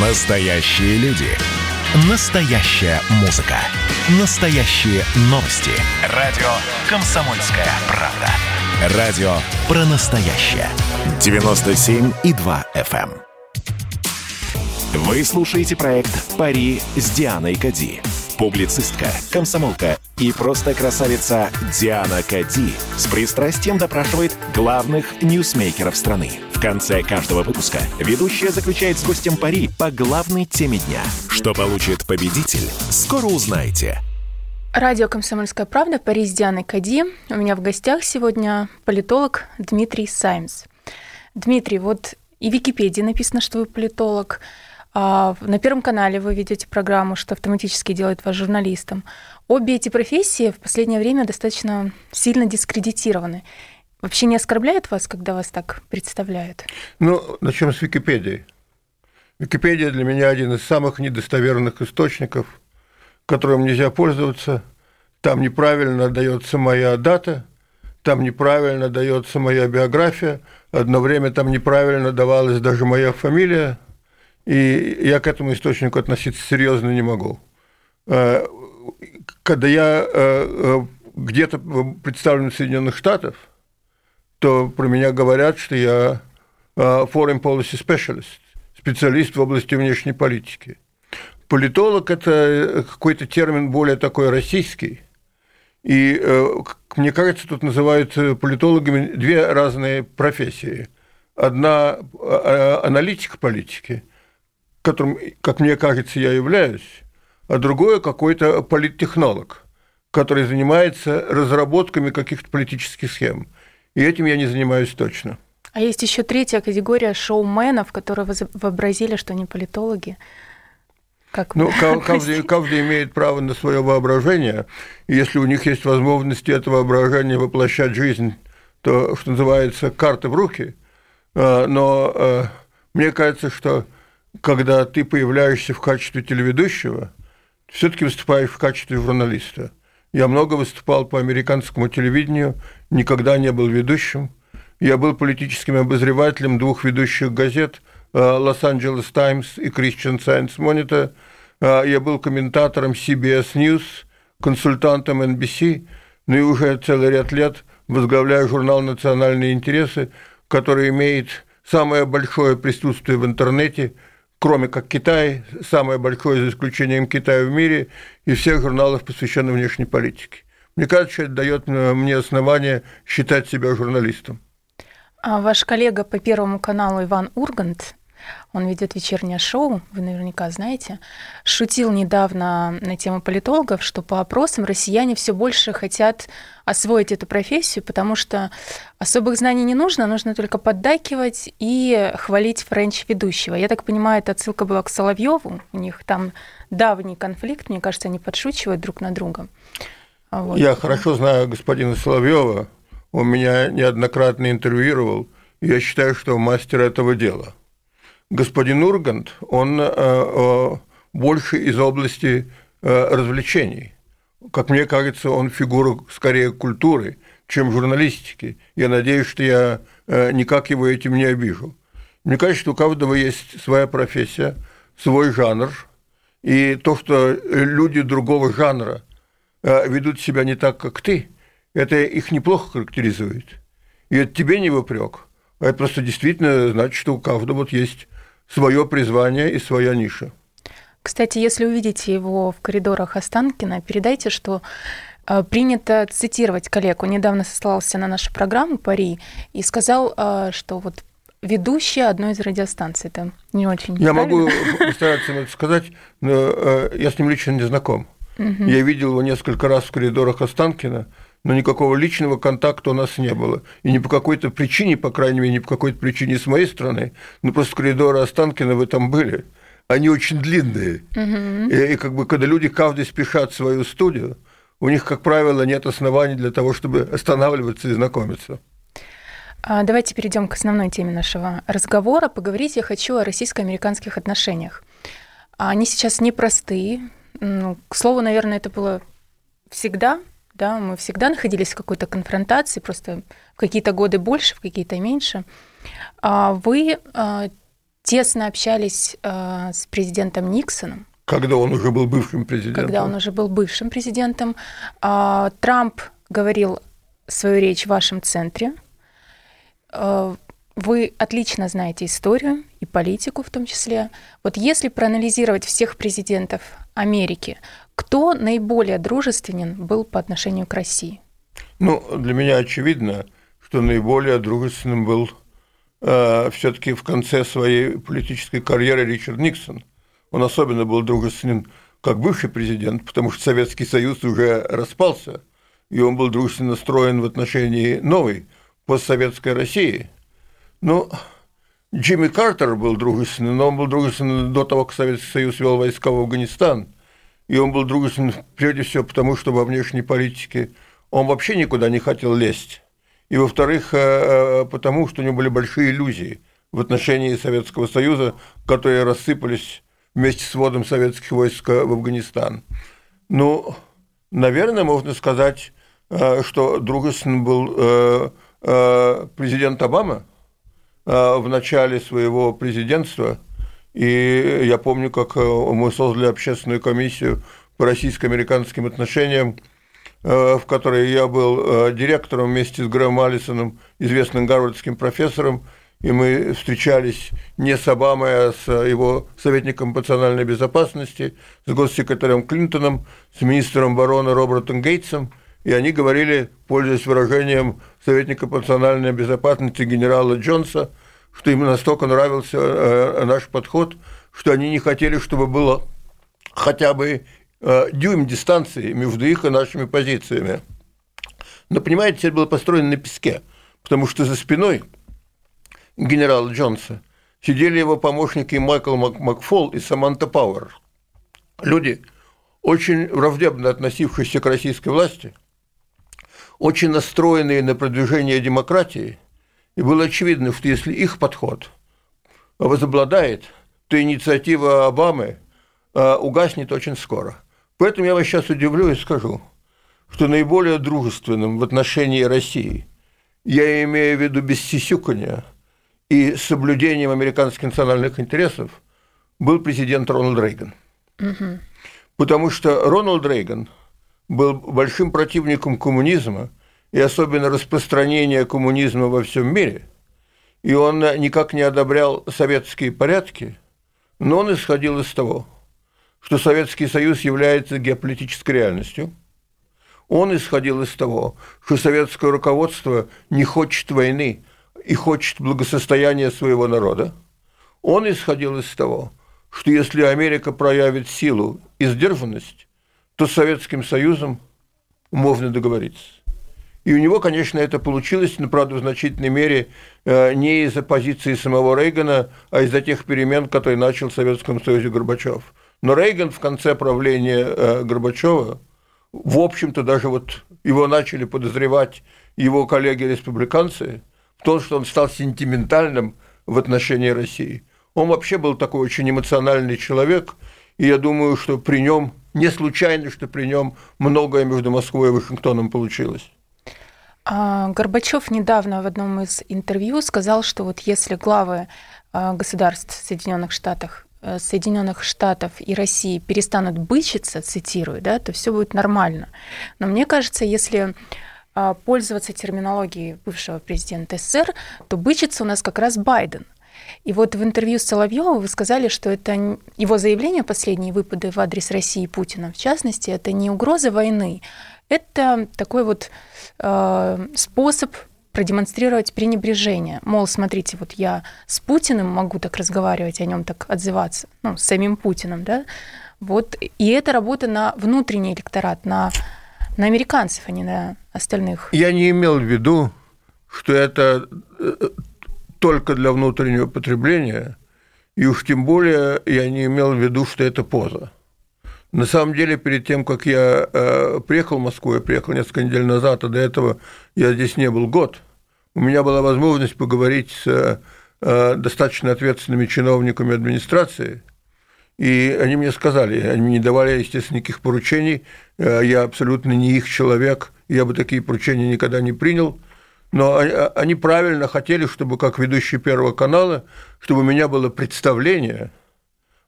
Настоящие люди. Настоящая музыка. Настоящие новости. Радио «Комсомольская правда». Радио про настоящее. 97,2 FM. эм. Вы слушаете проект «Пари с Дианой Кади». Публицистка, комсомолка и просто красавица Диана Кади с пристрастием допрашивает главных ньюсмейкеров страны. В конце каждого выпуска ведущая заключает с гостем пари по главной теме дня. Что получит победитель, скоро узнаете. Радио «Комсомольская правда», Пари с Дианой Кади. У меня в гостях сегодня политолог Дмитрий Саймс. Дмитрий, вот и в Википедии написано, что вы политолог. А на Первом канале вы ведете программу, что автоматически делает вас журналистом. Обе эти профессии в последнее время достаточно сильно дискредитированы. Вообще не оскорбляет вас, когда вас так представляют? Ну, начнем с Википедии. Википедия для меня один из самых недостоверных источников, которым нельзя пользоваться. Там неправильно дается моя дата, там неправильно дается моя биография, одно время там неправильно давалась даже моя фамилия, и я к этому источнику относиться серьезно не могу. Э, когда я э, э, где-то представлен в Соединенных Штатах, то про меня говорят, что я foreign policy specialist, специалист в области внешней политики. Политолог – это какой-то термин более такой российский. И мне кажется, тут называют политологами две разные профессии. Одна – аналитик политики, которым, как мне кажется, я являюсь, а другое – какой-то политтехнолог, который занимается разработками каких-то политических схем – и этим я не занимаюсь точно. А есть еще третья категория шоуменов, которые вообразили, что они политологи. Как ну, каждый, каждый имеет право на свое воображение, и если у них есть возможность это воображение воплощать жизнь, то, что называется, карты в руки. А, но а, мне кажется, что когда ты появляешься в качестве телеведущего, все-таки выступаешь в качестве журналиста. Я много выступал по американскому телевидению, никогда не был ведущим. Я был политическим обозревателем двух ведущих газет «Лос-Анджелес Таймс» и «Christian Science Monitor». Я был комментатором CBS News, консультантом NBC, ну и уже целый ряд лет возглавляю журнал «Национальные интересы», который имеет самое большое присутствие в интернете – кроме как Китай, самое большое за исключением Китая в мире, и всех журналов, посвященных внешней политике. Мне кажется, это дает мне основание считать себя журналистом. А ваш коллега по Первому каналу Иван Ургант он ведет вечернее шоу, вы наверняка знаете, шутил недавно на тему политологов, что по опросам россияне все больше хотят освоить эту профессию, потому что особых знаний не нужно, нужно только поддакивать и хвалить френч-ведущего. Я так понимаю, эта отсылка была к Соловьеву, у них там давний конфликт, мне кажется, они подшучивают друг на друга. Вот. Я хорошо знаю господина Соловьева, он меня неоднократно интервьюировал, я считаю, что мастер этого дела господин Ургант, он э, э, больше из области э, развлечений. Как мне кажется, он фигура скорее культуры, чем журналистики. Я надеюсь, что я никак его этим не обижу. Мне кажется, что у каждого есть своя профессия, свой жанр, и то, что люди другого жанра ведут себя не так, как ты, это их неплохо характеризует. И это тебе не выпрек. А это просто действительно значит, что у каждого вот есть свое призвание и своя ниша. Кстати, если увидите его в коридорах Останкина, передайте, что э, принято цитировать коллегу. Недавно сослался на нашу программу «Пари» и сказал, э, что вот ведущая одной из радиостанций. Это не очень Я могу постараться это сказать, но э, я с ним лично не знаком. Угу. Я видел его несколько раз в коридорах Останкина, но никакого личного контакта у нас не было. И не по какой-то причине, по крайней мере, не по какой-то причине с моей стороны, но просто коридоры Останкина вы там были. Они очень длинные. Угу. И, и как бы когда люди каждый спешат в свою студию, у них, как правило, нет оснований для того, чтобы останавливаться и знакомиться. А, давайте перейдем к основной теме нашего разговора. Поговорить я хочу о российско-американских отношениях. Они сейчас непростые. Ну, к слову, наверное, это было всегда, да, мы всегда находились в какой-то конфронтации, просто в какие-то годы больше, в какие-то меньше. А вы а, тесно общались э, с президентом Никсоном. Когда он уже был бывшим президентом. Когда он уже был бывшим президентом. Трамп говорил свою речь в вашем центре. Вы отлично знаете историю политику в том числе. Вот если проанализировать всех президентов Америки, кто наиболее дружественен был по отношению к России? Ну, для меня очевидно, что наиболее дружественным был э, все-таки в конце своей политической карьеры Ричард Никсон. Он особенно был дружественен как бывший президент, потому что Советский Союз уже распался, и он был дружественно настроен в отношении новой постсоветской России – ну, Джимми Картер был дружественный, но он был дружественный до того, как Советский Союз вел войска в Афганистан. И он был дружественным прежде всего потому, что во внешней политике он вообще никуда не хотел лезть. И, во-вторых, э, э, потому что у него были большие иллюзии в отношении Советского Союза, которые рассыпались вместе с вводом советских войск в Афганистан. Ну, наверное, можно сказать, э, что дружественным был президент Обама – Э, в начале своего президентства. И я помню, как э, мы создали общественную комиссию по российско-американским отношениям, э, в которой я был директором вместе с Грэмом Аллисоном, известным гарвардским профессором, и мы встречались не с Обамой, а с его советником по национальной безопасности, с госсекретарем Клинтоном, с министром обороны Робертом Гейтсом, и они говорили, пользуясь выражением советника по национальной безопасности генерала Джонса, что им настолько нравился э, наш подход, что они не хотели, чтобы было хотя бы э, дюйм дистанции между их и нашими позициями. Но, понимаете, это было построено на песке, потому что за спиной генерала Джонса сидели его помощники Майкл Мак Макфол и Саманта Пауэр. Люди, очень враждебно относившиеся к российской власти, очень настроенные на продвижение демократии – и было очевидно, что если их подход возобладает, то инициатива Обамы э, угаснет очень скоро. Поэтому я вас сейчас удивлю и скажу, что наиболее дружественным в отношении России, я имею в виду без сисюкания и соблюдением американских национальных интересов, был президент Рональд Рейган. Угу. Потому что Рональд Рейган был большим противником коммунизма и особенно распространение коммунизма во всем мире, и он никак не одобрял советские порядки, но он исходил из того, что Советский Союз является геополитической реальностью. Он исходил из того, что советское руководство не хочет войны и хочет благосостояния своего народа. Он исходил из того, что если Америка проявит силу и сдержанность, то с Советским Союзом можно договориться. И у него, конечно, это получилось, но, правда, в значительной мере э, не из-за позиции самого Рейгана, а из-за тех перемен, которые начал в Советском Союзе Горбачев. Но Рейган в конце правления э, Горбачева, в общем-то, даже вот его начали подозревать его коллеги-республиканцы в том, что он стал сентиментальным в отношении России. Он вообще был такой очень эмоциональный человек, и я думаю, что при нем, не случайно, что при нем многое между Москвой и Вашингтоном получилось. А, Горбачев недавно в одном из интервью сказал, что вот если главы а, государств Соединенных Штатов э, Соединенных Штатов и России перестанут бычиться, цитирую, да, то все будет нормально. Но мне кажется, если а, пользоваться терминологией бывшего президента СССР, то бычится у нас как раз Байден. И вот в интервью с Соловьевым вы сказали, что это его заявление, последние выпады в адрес России и Путина, в частности, это не угроза войны, это такой вот э, способ продемонстрировать пренебрежение. Мол, смотрите, вот я с Путиным могу так разговаривать, о нем так отзываться, ну, с самим Путиным, да, вот, и это работа на внутренний электорат, на, на американцев, а не на остальных. Я не имел в виду, что это э, только для внутреннего потребления, и уж тем более я не имел в виду, что это поза. На самом деле, перед тем, как я э, приехал в Москву, я приехал несколько недель назад, а до этого я здесь не был год, у меня была возможность поговорить с э, достаточно ответственными чиновниками администрации, и они мне сказали, они мне не давали, естественно, никаких поручений, э, я абсолютно не их человек, я бы такие поручения никогда не принял, Но они правильно хотели, чтобы как ведущий Первого канала, чтобы у меня было представление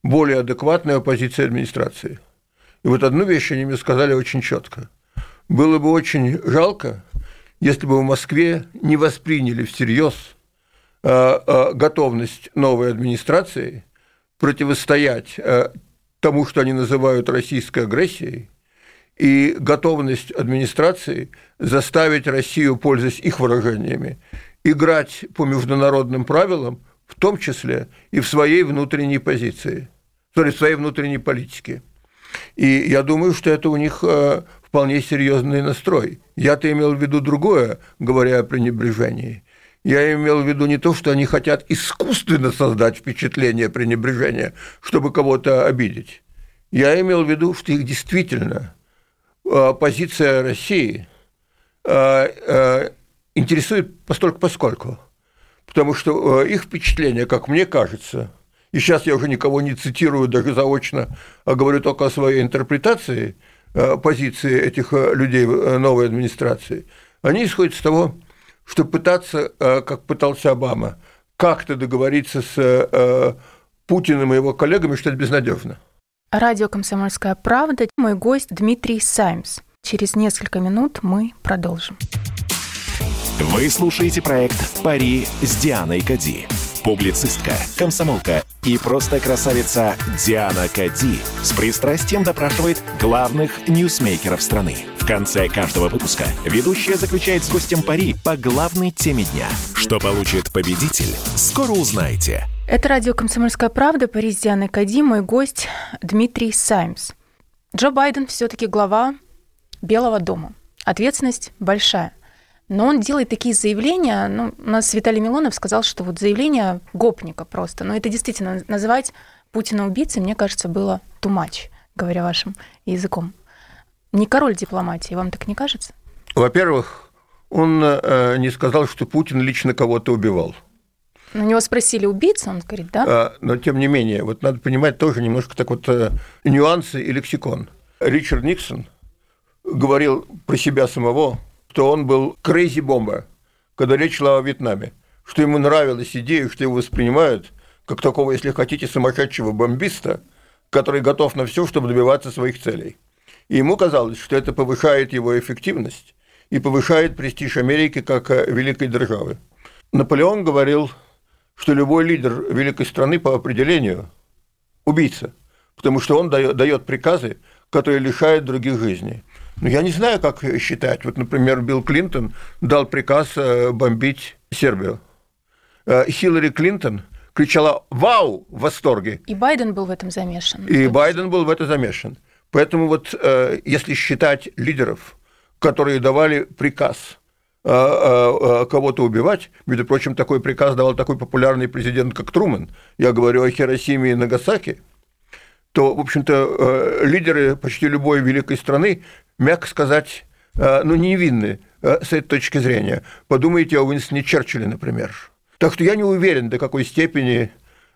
более адекватной оппозиции администрации. И вот одну вещь они мне сказали очень четко. Было бы очень жалко, если бы в Москве не восприняли всерьез а, а, готовность новой администрации противостоять а, тому, что они называют российской агрессией, и готовность администрации заставить Россию, пользуясь их выражениями, играть по международным правилам, в том числе и в своей внутренней позиции, в своей внутренней политике. И я думаю, что это у них э, вполне серьезный настрой. Я-то имел в виду другое, говоря о пренебрежении. Я имел в виду не то, что они хотят искусственно создать впечатление пренебрежения, чтобы кого-то обидеть. Я имел в виду, что их действительно позиция России э, э, интересует постольку поскольку. Потому что их впечатление, как мне кажется, и сейчас я уже никого не цитирую даже заочно, а говорю только о своей интерпретации позиции этих людей новой администрации, они исходят из того, что пытаться, как пытался Обама, как-то договориться с Путиным и его коллегами, что это безнадежно. Радио «Комсомольская правда». Мой гость Дмитрий Саймс. Через несколько минут мы продолжим. Вы слушаете проект «Пари с Дианой Кади». Публицистка, комсомолка и просто красавица Диана Кади с пристрастием допрашивает главных ньюсмейкеров страны. В конце каждого выпуска ведущая заключает с гостем пари по главной теме дня. Что получит победитель, скоро узнаете – это радио «Комсомольская правда», Париж Кади, мой гость Дмитрий Саймс. Джо Байден все таки глава Белого дома. Ответственность большая. Но он делает такие заявления, ну, у нас Виталий Милонов сказал, что вот заявление гопника просто. Но это действительно называть Путина убийцей, мне кажется, было too much, говоря вашим языком. Не король дипломатии, вам так не кажется? Во-первых, он э, не сказал, что Путин лично кого-то убивал. У него спросили убийца, он говорит, да? А, но тем не менее, вот надо понимать тоже немножко так вот э, нюансы и лексикон. Ричард Никсон говорил про себя самого, что он был crazy бомба, когда речь шла о Вьетнаме, что ему нравилась идея, что его воспринимают как такого, если хотите, сумасшедшего бомбиста, который готов на все, чтобы добиваться своих целей. И ему казалось, что это повышает его эффективность и повышает престиж Америки как э, великой державы. Наполеон говорил что любой лидер великой страны по определению убийца, потому что он дает приказы, которые лишают других жизней. Но я не знаю, как считать. Вот, например, Билл Клинтон дал приказ э, бомбить Сербию. Э, Хиллари Клинтон кричала «Вау!» в восторге. И Байден был в этом замешан. И Байден был в это замешан. Поэтому вот э, если считать лидеров, которые давали приказ кого-то убивать. Между прочим, такой приказ давал такой популярный президент, как Трумэн. Я говорю о Хиросиме и Нагасаки. То, в общем-то, э, лидеры почти любой великой страны, мягко сказать, э, ну, невинны э, с этой точки зрения. Подумайте о Уинстоне Черчилле, например. Так что я не уверен, до какой степени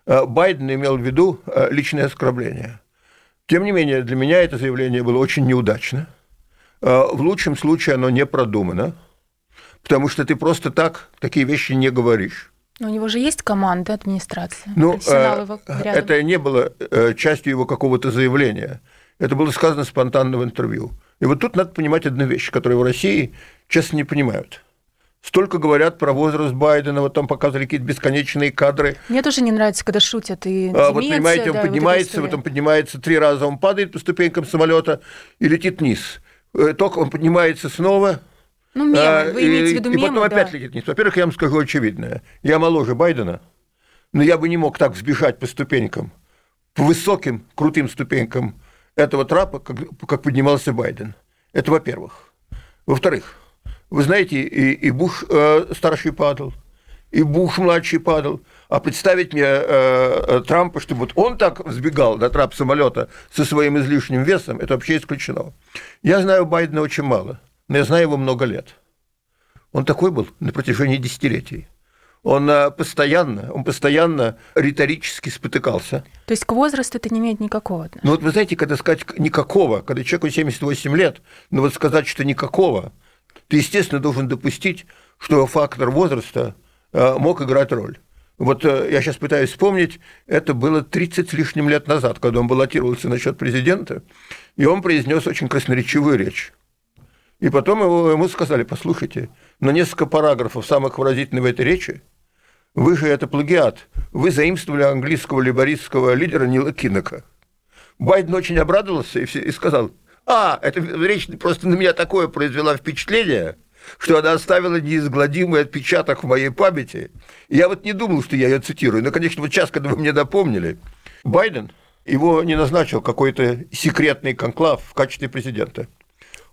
Байден имел в виду личное оскорбление. Тем не менее, для меня это заявление было очень неудачно. В лучшем случае оно не продумано потому что ты просто так такие вещи не говоришь. Но у него же есть команда администрации. Ну, э, это не было э, частью его какого-то заявления. Это было сказано спонтанно в интервью. И вот тут надо понимать одну вещь, которую в России честно не понимают. Столько говорят про возраст Байдена, вот там показывали какие-то бесконечные кадры. Мне тоже не нравится, когда шутят. И а, вот понимаете, он да, поднимается, вот, вот он поднимается три раза, он падает по ступенькам самолета и летит вниз. Э, только он поднимается снова, ну, мемы, а, вы имеете в виду мемы, И потом да. опять летит вниз. Во-первых, я вам скажу очевидное. Я моложе Байдена, но я бы не мог так взбежать по ступенькам, по высоким, крутым ступенькам этого трапа, как, как поднимался Байден. Это во-первых. Во-вторых, вы знаете, и, и Буш э, старший падал, и Буш младший падал. А представить мне э, э, Трампа, чтобы вот он так взбегал на трап самолета со своим излишним весом, это вообще исключено. Я знаю Байдена очень мало но я знаю его много лет. Он такой был на протяжении десятилетий. Он э, постоянно, он постоянно риторически спотыкался. То есть к возрасту это не имеет никакого отношения? Ну вот вы знаете, когда сказать никакого, когда человеку 78 лет, но вот сказать, что никакого, ты, естественно, должен допустить, что фактор возраста мог играть роль. Вот я сейчас пытаюсь вспомнить, это было 30 с лишним лет назад, когда он баллотировался насчет президента, и он произнес очень красноречивую речь. И потом его, ему сказали, послушайте, на несколько параграфов самых выразительных в этой речи, вы же это плагиат, вы заимствовали английского либористского лидера Нила Киннека. Байден очень обрадовался и, и сказал, а, эта речь просто на меня такое произвела впечатление, что она оставила неизгладимый отпечаток в моей памяти. Я вот не думал, что я ее цитирую. Но, конечно, вот сейчас, когда вы мне напомнили, Байден, его не назначил какой-то секретный конклав в качестве президента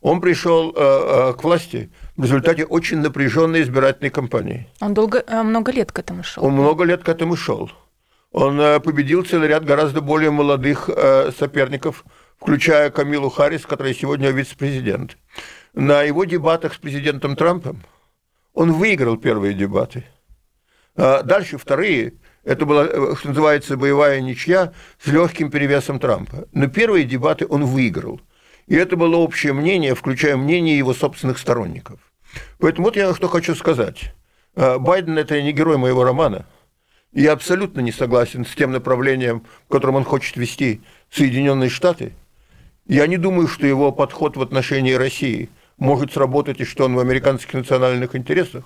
он пришел э, э, к власти в результате очень напряженной избирательной кампании. Он долго, э, много лет к этому шел. Он много лет к этому шел. Он победил целый ряд гораздо более молодых соперников, включая Камилу Харрис, которая сегодня вице-президент. На его дебатах с президентом Трампом он выиграл первые дебаты. Дальше вторые, это была, что называется, боевая ничья с легким перевесом Трампа. Но первые дебаты он выиграл – и это было общее мнение, включая мнение его собственных сторонников. Поэтому вот я что хочу сказать. А, Байден – это не герой моего романа. Я абсолютно не согласен с тем направлением, в котором он хочет вести Соединенные Штаты. Я не думаю, что его подход в отношении России может сработать и что он в американских национальных интересах.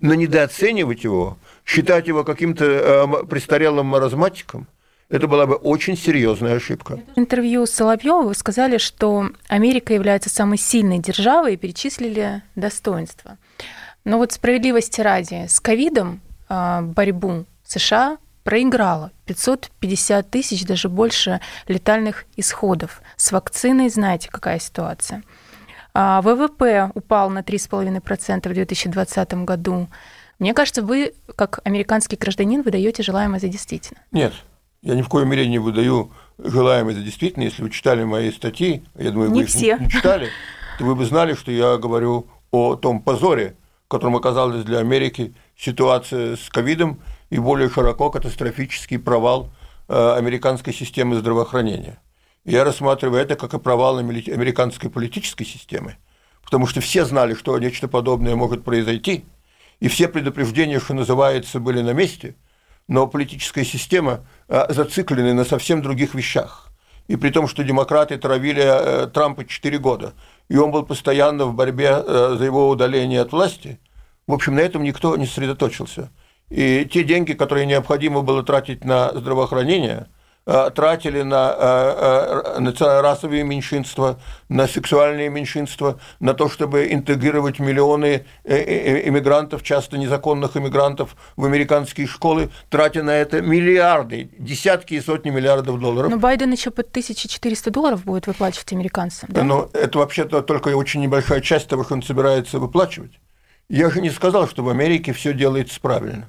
Но недооценивать его, считать его каким-то э, престарелым маразматиком – это была бы очень серьезная ошибка. В интервью с Соловьевым вы сказали, что Америка является самой сильной державой и перечислили достоинства. Но вот справедливости ради, с ковидом а, борьбу США проиграла 550 тысяч, даже больше летальных исходов. С вакциной знаете, какая ситуация. А, ВВП упал на 3,5% в 2020 году. Мне кажется, вы, как американский гражданин, выдаете желаемое за действительно. Нет, я ни в коем мере не выдаю желаемое за действительно. Если вы читали мои статьи, я думаю, не вы все. их не читали, то вы бы знали, что я говорю о том позоре, в котором оказалась для Америки ситуация с ковидом и более широко катастрофический провал э, американской системы здравоохранения. Я рассматриваю это как и провал американской политической системы, потому что все знали, что нечто подобное может произойти, и все предупреждения, что называется, были на месте – но политическая система а, зациклена на совсем других вещах. И при том, что демократы травили э, Трампа 4 года, и он был постоянно в борьбе э, за его удаление от власти, в общем, на этом никто не сосредоточился. И те деньги, которые необходимо было тратить на здравоохранение – тратили на, э, э, на расовые меньшинства, на сексуальные меньшинства, на то, чтобы интегрировать миллионы иммигрантов, часто незаконных иммигрантов в американские школы, тратя на это миллиарды, десятки и сотни миллиардов долларов. Но Байден еще по 1400 долларов будет выплачивать американцам, да? Но это вообще-то только очень небольшая часть того, что он собирается выплачивать. Я же не сказал, что в Америке все делается правильно.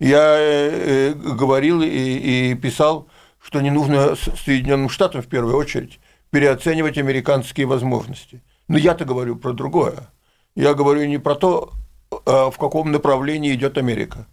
Я говорил и, и писал, что не нужно Соединенным Штатам в первую очередь переоценивать американские возможности. Но я-то говорю про другое. Я говорю не про то, а в каком направлении идет Америка.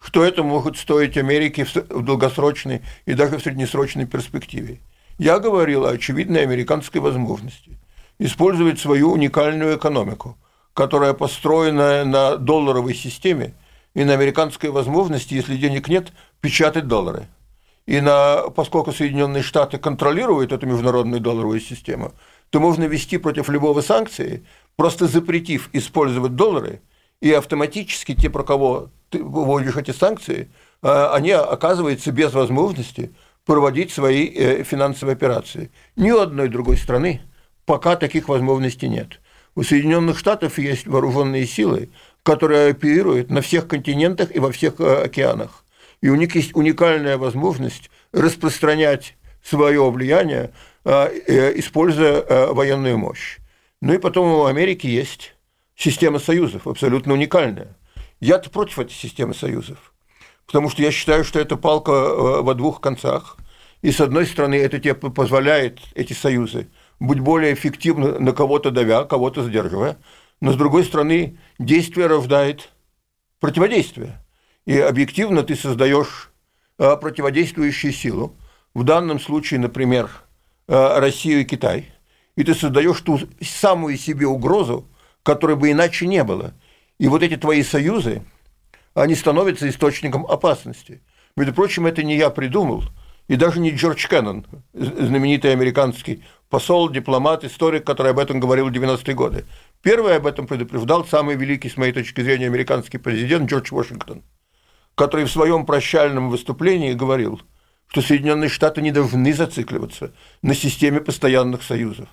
Что это может стоить Америке в долгосрочной и даже в среднесрочной перспективе. Я говорил о очевидной американской возможности использовать свою уникальную экономику, которая построена на долларовой системе и на американской возможности, если денег нет, печатать доллары – и на, поскольку Соединенные Штаты контролируют эту международную долларовую систему, то можно ввести против любого санкции, просто запретив использовать доллары, и автоматически те, про кого ты вводишь эти санкции, а, они оказываются без возможности проводить свои э, финансовые операции. Ни у одной другой страны пока таких возможностей нет. У Соединенных Штатов есть вооруженные силы, которые оперируют на всех континентах и во всех э, океанах и у них есть уникальная возможность распространять свое влияние, а, э, используя э, военную мощь. Ну и потом у Америки есть система союзов, абсолютно уникальная. Я-то против этой системы союзов, потому что я считаю, что это палка э, во двух концах. И с одной стороны, это тебе позволяет, эти союзы, быть более эффективны на кого-то давя, кого-то сдерживая, но с другой стороны, действие рождает противодействие и объективно ты создаешь э, противодействующую силу, в данном случае, например, э, Россию и Китай, и ты создаешь ту самую себе угрозу, которой бы иначе не было. И вот эти твои союзы, они становятся источником опасности. Между прочим, это не я придумал, и даже не Джордж Кеннон, знаменитый американский посол, дипломат, историк, который об этом говорил в 90-е годы. Первый об этом предупреждал самый великий, с моей точки зрения, американский президент Джордж Вашингтон, который в своем прощальном выступлении говорил, что Соединенные Штаты не должны зацикливаться на системе постоянных союзов,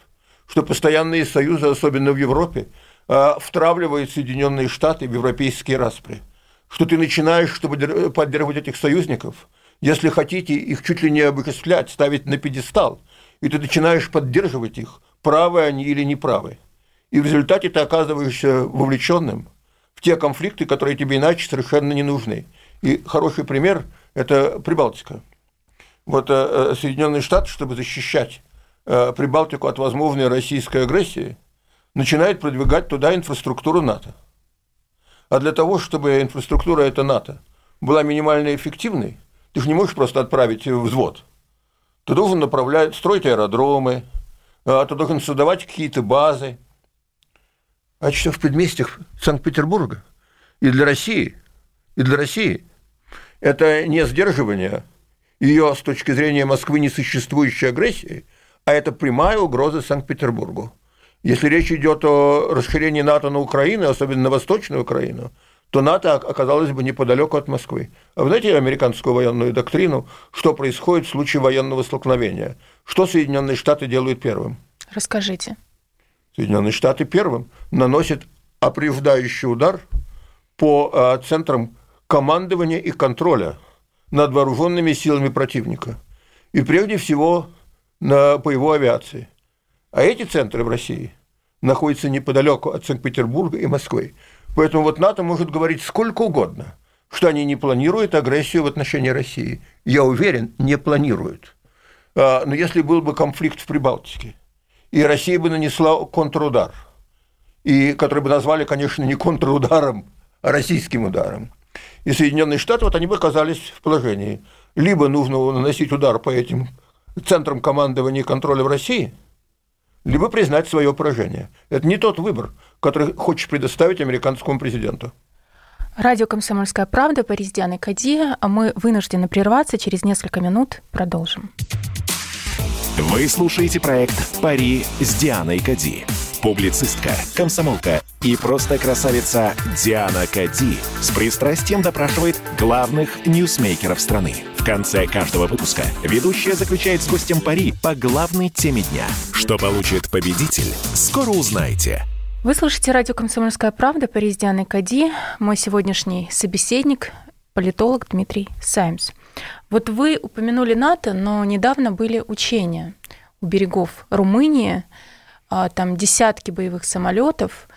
что постоянные союзы, особенно в Европе, а, втравливают Соединенные Штаты в европейские распри, что ты начинаешь, чтобы поддерживать этих союзников, если хотите, их чуть ли не обыскать, ставить на пьедестал – и ты начинаешь поддерживать их, правы они или неправы. И в результате ты оказываешься вовлеченным в те конфликты, которые тебе иначе совершенно не нужны. И хороший пример – это Прибалтика. Вот э, э, Соединенные Штаты, чтобы защищать э, Прибалтику от возможной российской агрессии, начинают продвигать туда инфраструктуру НАТО. А для того, чтобы инфраструктура эта НАТО была минимально эффективной, ты же не можешь просто отправить взвод – ты должен направлять, строить аэродромы, ты должен создавать какие-то базы. А что в предместьях Санкт-Петербурга и для России, и для России это не сдерживание ее с точки зрения Москвы несуществующей агрессии, а это прямая угроза Санкт-Петербургу. Если речь идет о расширении НАТО на Украину, особенно на Восточную Украину, то НАТО оказалось бы неподалеку от Москвы. А вы знаете американскую военную доктрину, что происходит в случае военного столкновения? Что Соединенные Штаты делают первым? Расскажите. Соединенные Штаты первым наносят опреждающий удар по а, центрам командования и контроля над вооруженными силами противника. И прежде всего на, по его авиации. А эти центры в России находятся неподалеку от Санкт-Петербурга и Москвы. Поэтому вот НАТО может говорить сколько угодно, что они не планируют агрессию в отношении России. Я уверен, не планируют. А, но если был бы конфликт в Прибалтике, и Россия бы нанесла контрудар, и который бы назвали, конечно, не контрударом, а российским ударом, и Соединенные Штаты, вот они бы оказались в положении. Либо нужно наносить удар по этим центрам командования и контроля в России – либо признать свое поражение. Это не тот выбор, который хочешь предоставить американскому президенту. Радио «Комсомольская правда», Борис Диана Кади. А мы вынуждены прерваться. Через несколько минут продолжим. Вы слушаете проект «Пари с Дианой Кади». Публицистка, комсомолка и просто красавица Диана Кади с пристрастием допрашивает главных ньюсмейкеров страны – в конце каждого выпуска ведущая заключает с гостем пари по главной теме дня. Что получит победитель, скоро узнаете. Вы слушаете радио «Комсомольская правда» по Дианы Кади. Мой сегодняшний собеседник – политолог Дмитрий Саймс. Вот вы упомянули НАТО, но недавно были учения у берегов Румынии, там десятки боевых самолетов,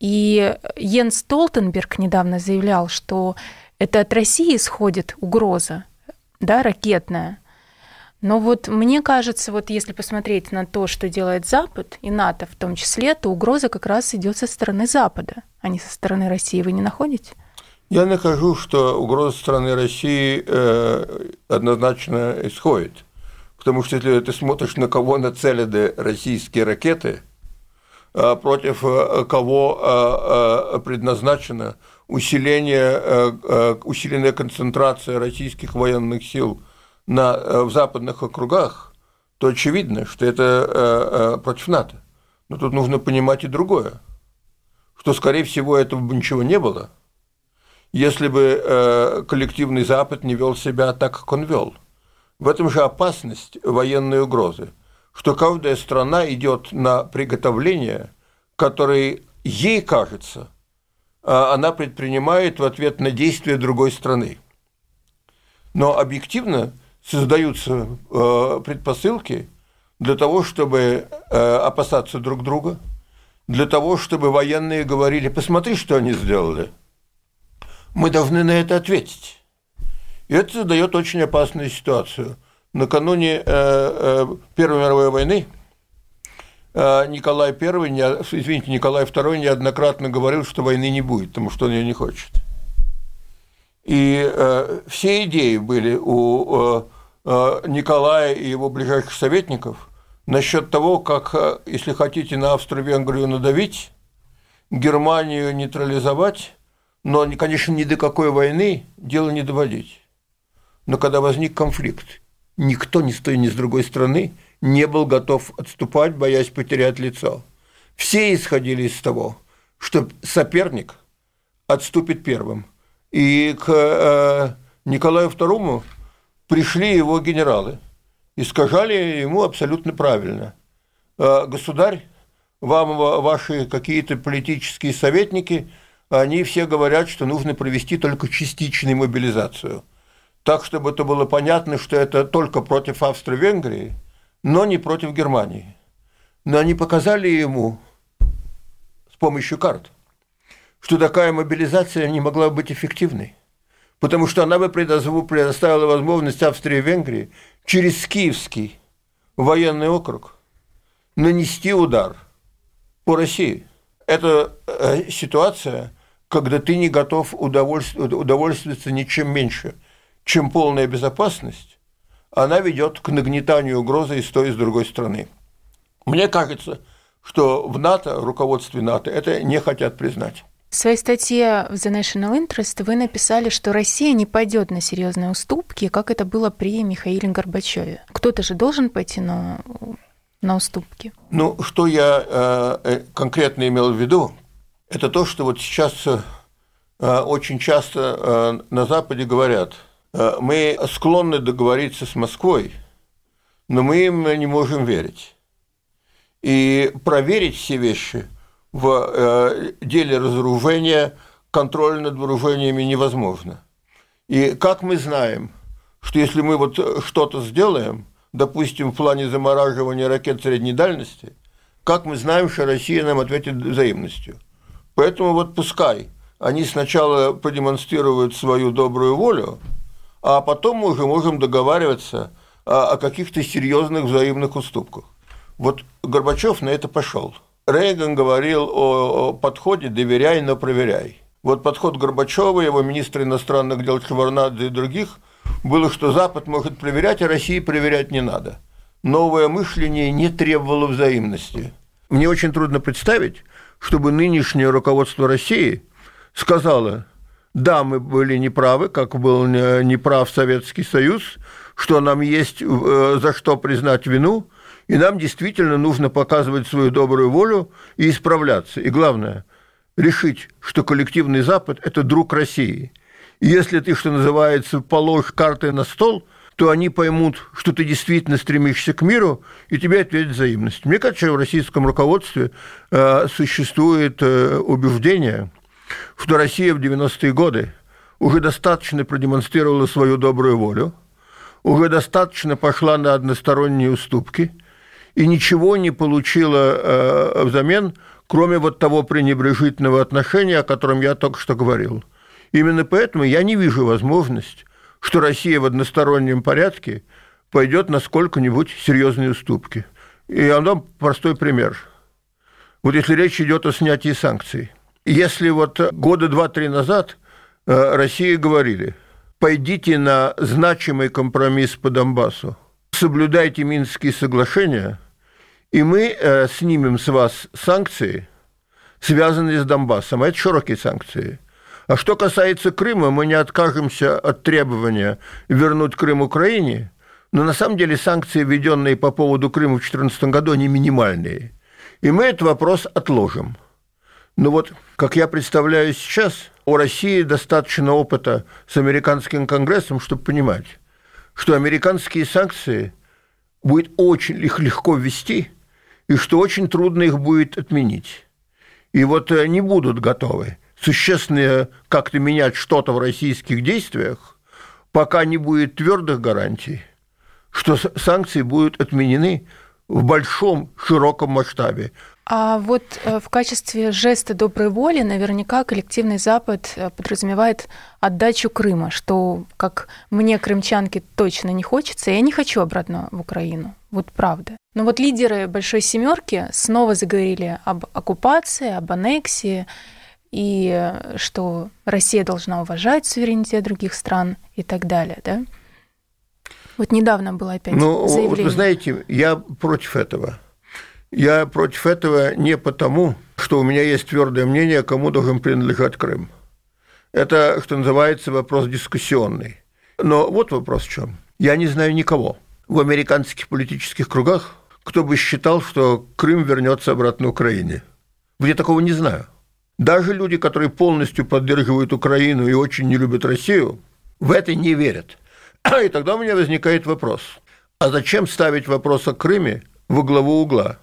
и Йенс Столтенберг недавно заявлял, что это от России исходит угроза, да, ракетная. Но вот мне кажется, вот если посмотреть на то, что делает Запад, и НАТО в том числе, то угроза как раз идет со стороны Запада, а не со стороны России. Вы не находите? Я нахожу, что угроза со стороны России э, однозначно исходит. Потому что если ты смотришь, на кого нацелены российские ракеты, э, против э, кого э, предназначено усиление, усиленная концентрация российских военных сил на, в западных округах, то очевидно, что это против НАТО. Но тут нужно понимать и другое, что, скорее всего, этого бы ничего не было, если бы коллективный Запад не вел себя так, как он вел. В этом же опасность военной угрозы, что каждая страна идет на приготовление, которые ей кажется – а, она предпринимает в ответ на действия другой страны. Но объективно создаются э, предпосылки для того, чтобы э, опасаться друг друга, для того, чтобы военные говорили, посмотри, что они сделали. Мы должны на это ответить. Это создает очень опасную ситуацию. Накануне э, Первой мировой войны а, Николай I, извините, Николай II неоднократно говорил, что войны не будет, потому что он ее не хочет. И э, все идеи были у э, э, Николая и его ближайших советников насчет того, как, э, если хотите, на Австро-Венгрию надавить, Германию нейтрализовать, но, конечно, ни до какой войны дело не доводить. Но когда возник конфликт, никто ни с той, ни с другой стороны не был готов отступать, боясь потерять лицо. Все исходили из того, что соперник отступит первым. И к э, Николаю II пришли его генералы и сказали ему абсолютно правильно. «Э, Государь, вам ваши какие-то политические советники, они все говорят, что нужно провести только частичную мобилизацию. Так, чтобы это было понятно, что это только против Австро-Венгрии, но не против Германии. Но они показали ему с помощью карт, что такая мобилизация не могла быть эффективной, потому что она бы предоставила возможность Австрии и Венгрии через Киевский военный округ нанести удар по России. Это э, ситуация, когда ты не готов удовольствоваться ничем меньше, чем полная безопасность, она ведет к нагнетанию угрозы и с той, и с другой стороны. Мне кажется, что в НАТО, руководстве НАТО, это не хотят признать. В своей статье в The National Interest вы написали, что Россия не пойдет на серьезные уступки, как это было при Михаиле Горбачеве. Кто-то же должен пойти на, на уступки. Ну, что я э, э конкретно имел в виду, это то, что вот сейчас э, очень часто э, на Западе говорят, э, мы склонны договориться с Москвой, но мы им не можем верить. И проверить все вещи в э, деле разоружения, контроля над вооружениями невозможно. И как мы знаем, что если мы вот что-то сделаем, допустим, в плане замораживания ракет средней дальности, как мы знаем, что Россия нам ответит взаимностью. Поэтому вот пускай они сначала продемонстрируют свою добрую волю, а потом мы уже можем договариваться о, о каких-то серьезных взаимных уступках. Вот Горбачев на это пошел. Рейган говорил о, подходе «доверяй, но проверяй». Вот подход Горбачева, его министра иностранных дел Шеварнадзе и других было, что Запад может проверять, а России проверять не надо. Новое мышление не требовало взаимности. Мне очень трудно представить, чтобы нынешнее руководство России сказало, да, мы были неправы, как был неправ Советский Союз, что нам есть э, за что признать вину, и нам действительно нужно показывать свою добрую волю и исправляться. И главное, решить, что коллективный Запад – это друг России. И если ты, что называется, положишь карты на стол, то они поймут, что ты действительно стремишься к миру, и тебе ответят взаимность. Мне кажется, в российском руководстве э, существует э, убеждение, что Россия в 90-е годы уже достаточно продемонстрировала свою добрую волю, уже достаточно пошла на односторонние уступки – и ничего не получила э, взамен, кроме вот того пренебрежительного отношения, о котором я только что говорил. Именно поэтому я не вижу возможность, что Россия в одностороннем порядке пойдет на сколько-нибудь серьезные уступки. И я вам дам простой пример. Вот если речь идет о снятии санкций. Если вот года два-три назад э, Россия говорили, пойдите на значимый компромисс по Донбассу, соблюдайте Минские соглашения – и мы э, снимем с вас санкции, связанные с Донбассом. А это широкие санкции. А что касается Крыма, мы не откажемся от требования вернуть Крым Украине, но на самом деле санкции, введенные по поводу Крыма в 2014 году, они минимальные. И мы этот вопрос отложим. Но вот, как я представляю сейчас, у России достаточно опыта с американским конгрессом, чтобы понимать, что американские санкции будет очень их легко ввести – и что очень трудно их будет отменить. И вот они будут готовы существенно как-то менять что-то в российских действиях, пока не будет твердых гарантий, что санкции будут отменены в большом, широком масштабе. А вот э, в качестве жеста доброй воли наверняка коллективный Запад э, подразумевает отдачу Крыма, что, как мне, крымчанке, точно не хочется, я не хочу обратно в Украину. Вот правда. Но вот лидеры Большой Семерки снова заговорили об оккупации, об аннексии, и э, что Россия должна уважать суверенитет других стран и так далее, да? Вот недавно было опять ну, заявление. вы знаете, я против этого. Я против этого не потому, что у меня есть твердое мнение, кому должен принадлежать Крым. Это, что называется, вопрос дискуссионный. Но вот вопрос в чем. Я не знаю никого в американских политических кругах, кто бы считал, что Крым вернется обратно Украине. Я такого не знаю. Даже люди, которые полностью поддерживают Украину и очень не любят Россию, в это не верят. И тогда у меня возникает вопрос. А зачем ставить вопрос о Крыме во главу угла?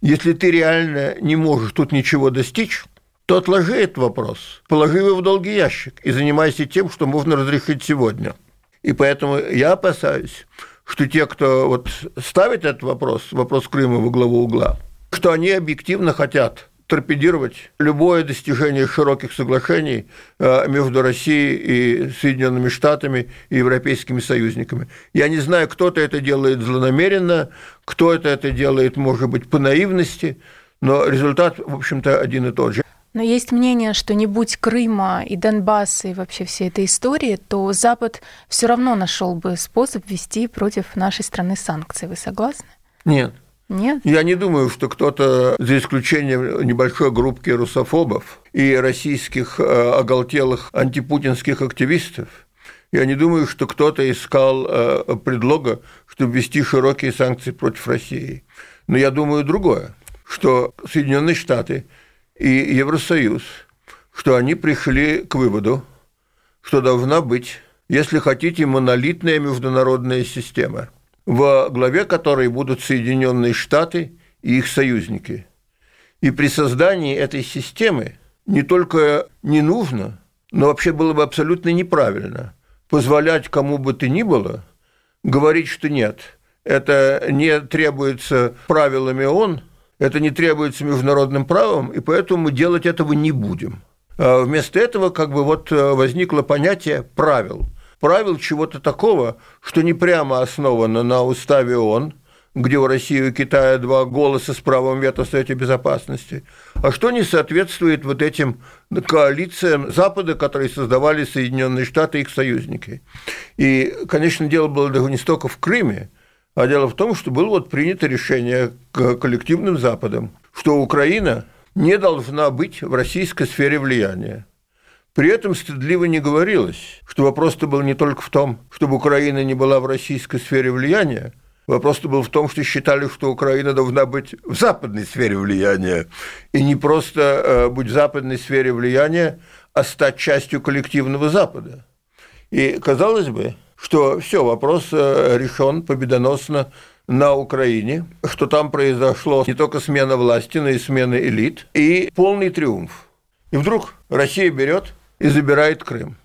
Если ты реально не можешь тут ничего достичь, то отложи этот вопрос, положи его в долгий ящик и занимайся тем, что можно разрешить сегодня. И поэтому я опасаюсь, что те, кто вот ставит этот вопрос, вопрос Крыма во главу угла, что они объективно хотят торпедировать любое достижение широких соглашений э, между Россией и Соединенными Штатами и европейскими союзниками. Я не знаю, кто-то это делает злонамеренно, кто-то это делает, может быть, по наивности, но результат, в общем-то, один и тот же. Но есть мнение, что не будь Крыма и Донбасса и вообще всей этой истории, то Запад все равно нашел бы способ ввести против нашей страны санкции. Вы согласны? Нет. Нет? Я не думаю, что кто-то, за исключением небольшой группки русофобов и российских э, оголтелых антипутинских активистов, я не думаю, что кто-то искал э, предлога, чтобы ввести широкие санкции против России. Но я думаю другое, что Соединенные Штаты и Евросоюз, что они пришли к выводу, что должна быть, если хотите, монолитная международная система – в главе которой будут Соединенные Штаты и их союзники. И при создании этой системы не только не нужно, но вообще было бы абсолютно неправильно позволять кому бы то ни было говорить, что нет, это не требуется правилами ООН, это не требуется международным правом, и поэтому мы делать этого не будем. А вместо этого как бы вот э, возникло понятие правил – правил чего-то такого, что не прямо основано на уставе ООН, где у России и Китая два голоса с правом вето в Совете Безопасности, а что не соответствует вот этим коалициям Запада, которые создавали Соединенные Штаты и их союзники. И, конечно, дело было даже не столько в Крыме, а дело в том, что было вот принято решение коллективным Западом, что Украина не должна быть в российской сфере влияния. При этом стыдливо не говорилось, что вопрос-то был не только в том, чтобы Украина не была в российской сфере влияния, Вопрос-то был в том, что считали, что Украина должна быть в западной сфере влияния. И не просто э, быть в западной сфере влияния, а стать частью коллективного Запада. И казалось бы, что все, вопрос э, решен победоносно на Украине, что там произошло не только смена власти, но и смена элит, и полный триумф. И вдруг Россия берет и забирает Крым.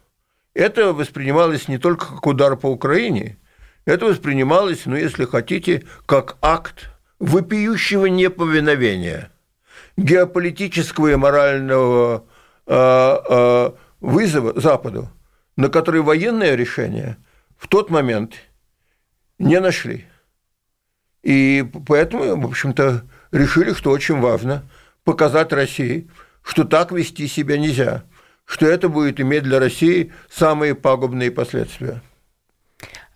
Это воспринималось не только как удар по Украине, это воспринималось, ну, если хотите, как акт вопиющего неповиновения, геополитического и морального э, э, вызова Западу, на который военное решение в тот момент не нашли. И поэтому, в общем-то, решили, что очень важно показать России, что так вести себя нельзя – что это будет иметь для России самые пагубные последствия.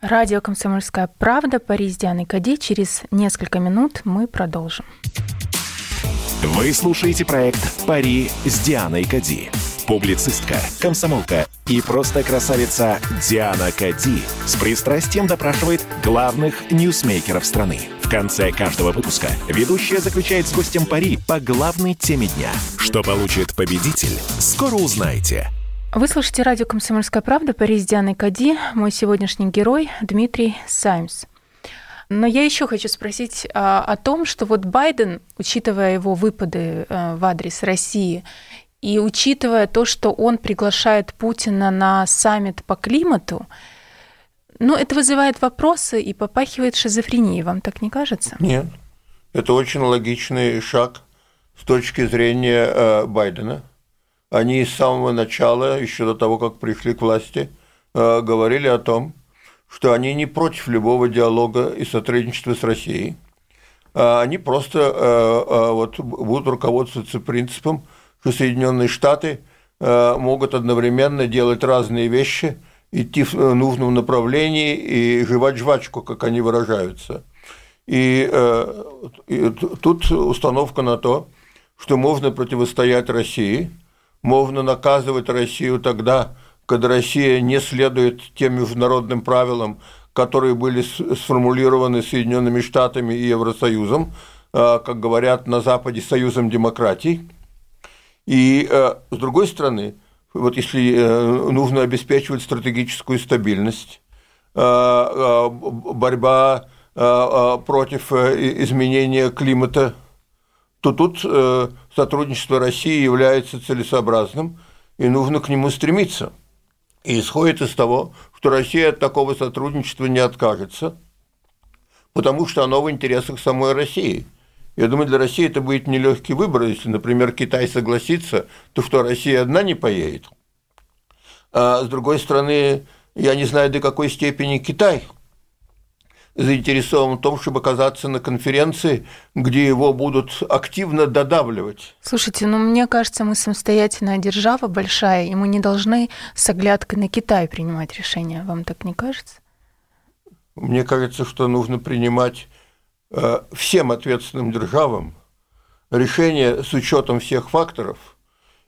Радио «Комсомольская правда», Париж, Диана Кади. Через несколько минут мы продолжим. Вы слушаете проект «Пари с Дианой Кади». Публицистка, комсомолка и просто красавица Диана Кади с пристрастием допрашивает главных ньюсмейкеров страны – в конце каждого выпуска ведущая заключает с гостем пари по главной теме дня. Что получит победитель, скоро узнаете. Вы слушаете радио «Комсомольская правда» Пари с Дианой Кади. Мой сегодняшний герой Дмитрий Саймс. Но я еще хочу спросить а, о том, что вот Байден, учитывая его выпады а, в адрес России и учитывая то, что он приглашает Путина на саммит по климату, ну, это вызывает вопросы и попахивает шизофренией, вам так не кажется? Нет. Это очень логичный шаг с точки зрения э, Байдена. Они с самого начала, еще до того, как пришли к власти, э, говорили о том, что они не против любого диалога и сотрудничества с Россией. А они просто э, вот, будут руководствоваться принципом, что Соединенные Штаты могут одновременно делать разные вещи – идти в нужном направлении и жевать жвачку, как они выражаются. И, и тут установка на то, что можно противостоять России, можно наказывать Россию тогда, когда Россия не следует тем международным правилам, которые были сформулированы Соединенными Штатами и Евросоюзом, как говорят на Западе, Союзом демократий. И с другой стороны, вот если э, нужно обеспечивать стратегическую стабильность, э, э, борьба против изменения климата, то тут сотрудничество России является целесообразным, и нужно к нему стремиться. И исходит из того, что Россия от такого сотрудничества не откажется, потому что оно в интересах самой России – я думаю, для России это будет нелегкий выбор. Если, например, Китай согласится, то что, Россия одна не поедет? А с другой стороны, я не знаю, до какой степени Китай заинтересован в том, чтобы оказаться на конференции, где его будут активно додавливать. Слушайте, ну мне кажется, мы самостоятельная держава большая, и мы не должны с оглядкой на Китай принимать решения. Вам так не кажется? Мне кажется, что нужно принимать всем ответственным державам решение с учетом всех факторов.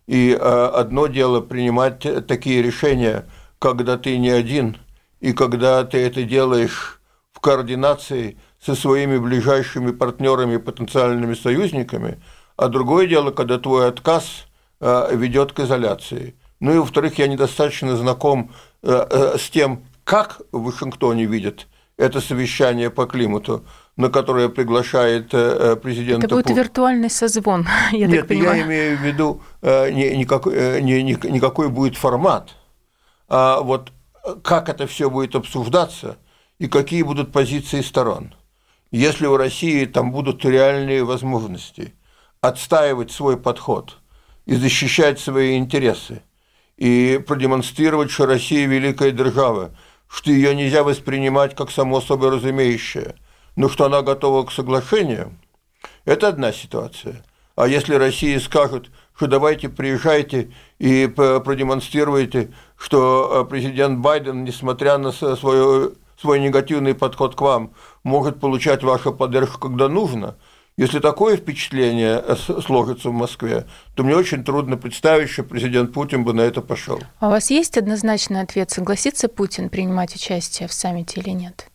И э, одно дело принимать такие решения, когда ты не один, и когда ты это делаешь в координации со своими ближайшими партнерами и потенциальными союзниками, а другое дело, когда твой отказ э, ведет к изоляции. Ну и, во-вторых, я недостаточно знаком с тем, как в Вашингтоне видят это совещание по климату на которое приглашает э, президент. Это будет Путин. виртуальный созвон, я Нет, так понимаю. я имею в виду, э, никакой, э, никакой будет формат, а вот как это все будет обсуждаться и какие будут позиции сторон. Если у России там будут реальные возможности отстаивать свой подход и защищать свои интересы, и продемонстрировать, что Россия великая держава, что ее нельзя воспринимать как само собой разумеющее – но что она готова к соглашению, это одна ситуация. А если Россия скажет, что давайте приезжайте и продемонстрируйте, что э, президент Байден, несмотря на свой, свой негативный подход к вам, может получать вашу поддержку, когда нужно, если такое впечатление э, сложится в Москве, то мне очень трудно представить, что президент Путин бы на это пошел. А у вас есть однозначный ответ, согласится Путин принимать участие в саммите или нет?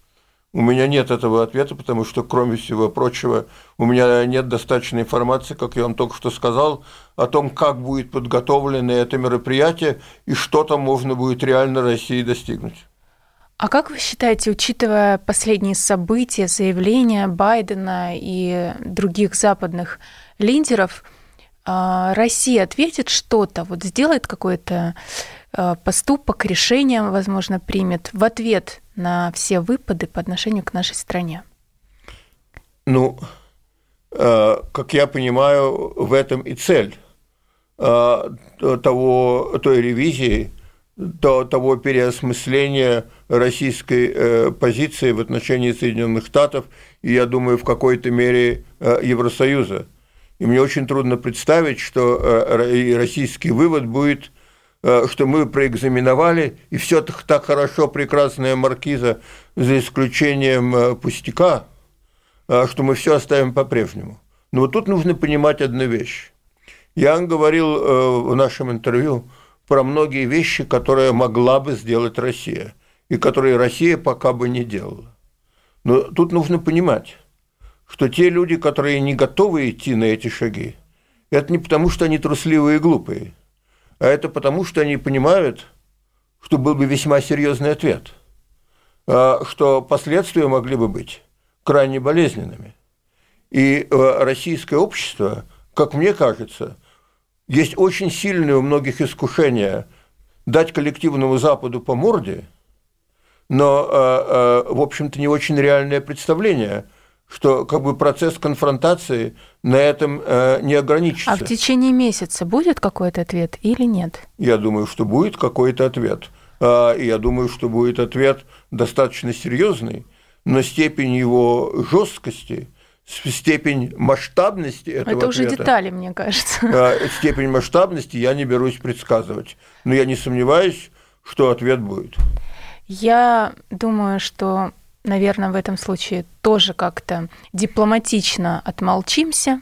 У меня нет этого ответа, потому что, кроме всего прочего, у меня нет достаточной информации, как я вам только что сказал, о том, как будет подготовлено это мероприятие и что там можно будет реально России достигнуть. А как вы считаете, учитывая последние события, заявления Байдена и других западных лидеров, а, Россия ответит что-то, вот сделает какой-то а, поступок, решение, возможно, примет в ответ на все выпады по отношению к нашей стране? Ну, э, как я понимаю, в этом и цель э, того, той ревизии, того переосмысления российской э, позиции в отношении Соединенных Штатов и, я думаю, в какой-то мере Евросоюза. И мне очень трудно представить, что российский вывод будет Э, что мы проэкзаменовали, и все так хорошо, прекрасная маркиза, за исключением э, пустяка, э, что мы все оставим по-прежнему. Но вот тут нужно понимать одну вещь. Я говорил в нашем интервью про многие вещи, которые могла бы сделать Россия, и которые Россия пока бы не делала. Но тут нужно понимать, что те люди, которые не готовы идти на эти шаги, это не потому, что они трусливые и глупые – а это потому, что они понимают, что был бы весьма серьезный ответ, а, что последствия могли бы быть крайне болезненными. И а, российское общество, как мне кажется, есть очень сильное у многих искушение дать коллективному Западу по морде, но, а, в общем-то, не очень реальное представление – что как бы процесс конфронтации на этом э, не ограничится. А в течение месяца будет какой-то ответ или нет? Я думаю, что будет какой-то ответ. Э, я думаю, что будет ответ достаточно серьезный, но степень его жесткости, степень масштабности этого Это уже ответа, детали, мне кажется. Э, степень масштабности я не берусь предсказывать. Но я не сомневаюсь, что ответ будет. Я думаю, что наверное, в этом случае тоже как-то дипломатично отмолчимся.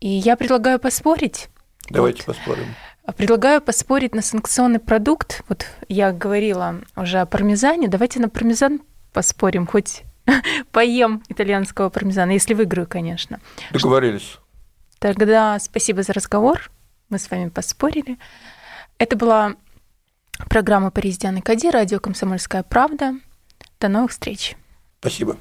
И я предлагаю поспорить. Давайте вот. поспорим. Предлагаю поспорить на санкционный продукт. Вот я говорила уже о пармезане. Давайте на пармезан поспорим, хоть поем итальянского пармезана, если выиграю, конечно. Договорились. Тогда спасибо за разговор. Мы с вами поспорили. Это была программа «Париж Дианы Кади», радио «Комсомольская правда». До новых встреч. Спасибо.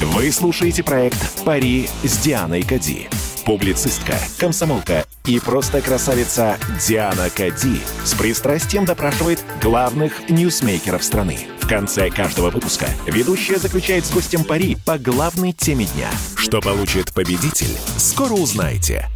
Вы слушаете проект «Пари с Дианой Кади». Публицистка, комсомолка и просто красавица Диана Кади с пристрастием допрашивает главных ньюсмейкеров страны. В конце каждого выпуска ведущая заключает с гостем пари по главной теме дня. Что получит победитель, скоро узнаете.